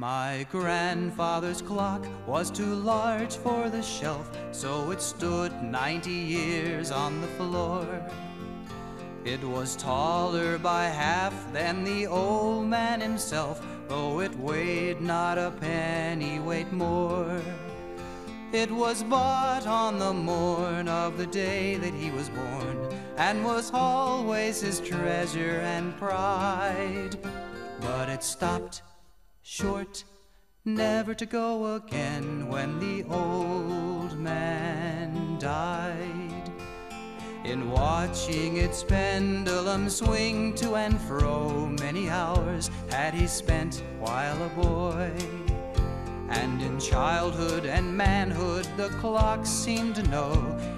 My grandfather's clock was too large for the shelf, so it stood 90 years on the floor. It was taller by half than the old man himself, though it weighed not a penny weight more. It was bought on the morn of the day that he was born, and was always his treasure and pride. But it stopped short, never to go again when the old man died. In watching its pendulum swing to and fro, many hours had he spent while a boy. And in childhood and manhood, the clock seemed to know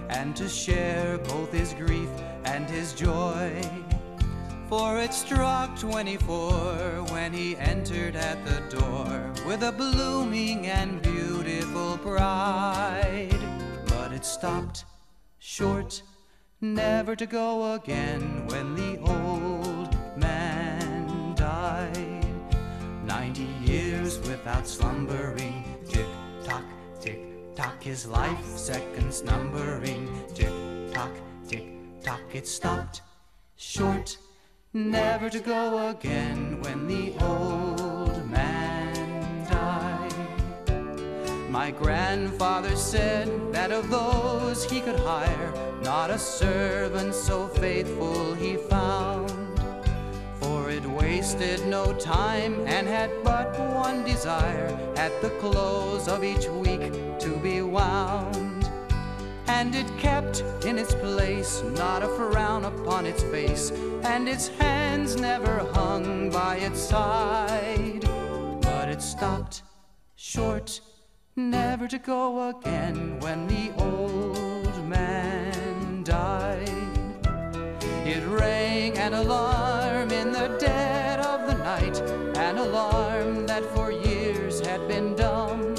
and to share both his grief and his joy. For it struck 24 when with a blooming and beautiful bride. But it stopped short, never to go again when the old man died. Ninety years without slumbering, tick tock, tick tock, his life seconds numbering, tick tock, tick tock, it stopped short never to go again when the grandfather said that of those he could hire, not a servant so faithful he found. For it wasted no time and had but one desire at the close of each week to be wound and it kept in its place, not a frown upon its face, and its hands never hung by its side. But it stopped short, never to go again when the old man died. It rang an alarm in the dead of the night, an alarm that for years had been dumb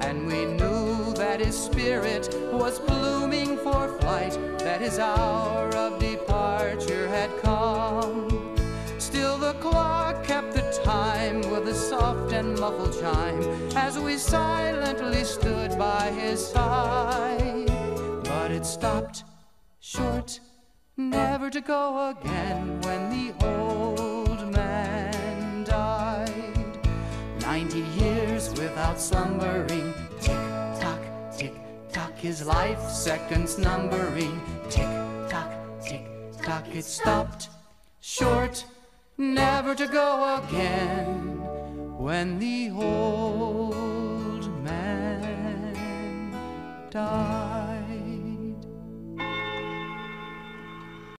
And we knew that his spirit was blooming for flight, that his hour of soft and muffled chime as we silently stood by his side. But it stopped short, never to go again when the old man died. Ninety years without slumbering tick tock, tick tock, his life seconds numbering. Tick tock, tick tock, it stopped short, never to go again when the old man died.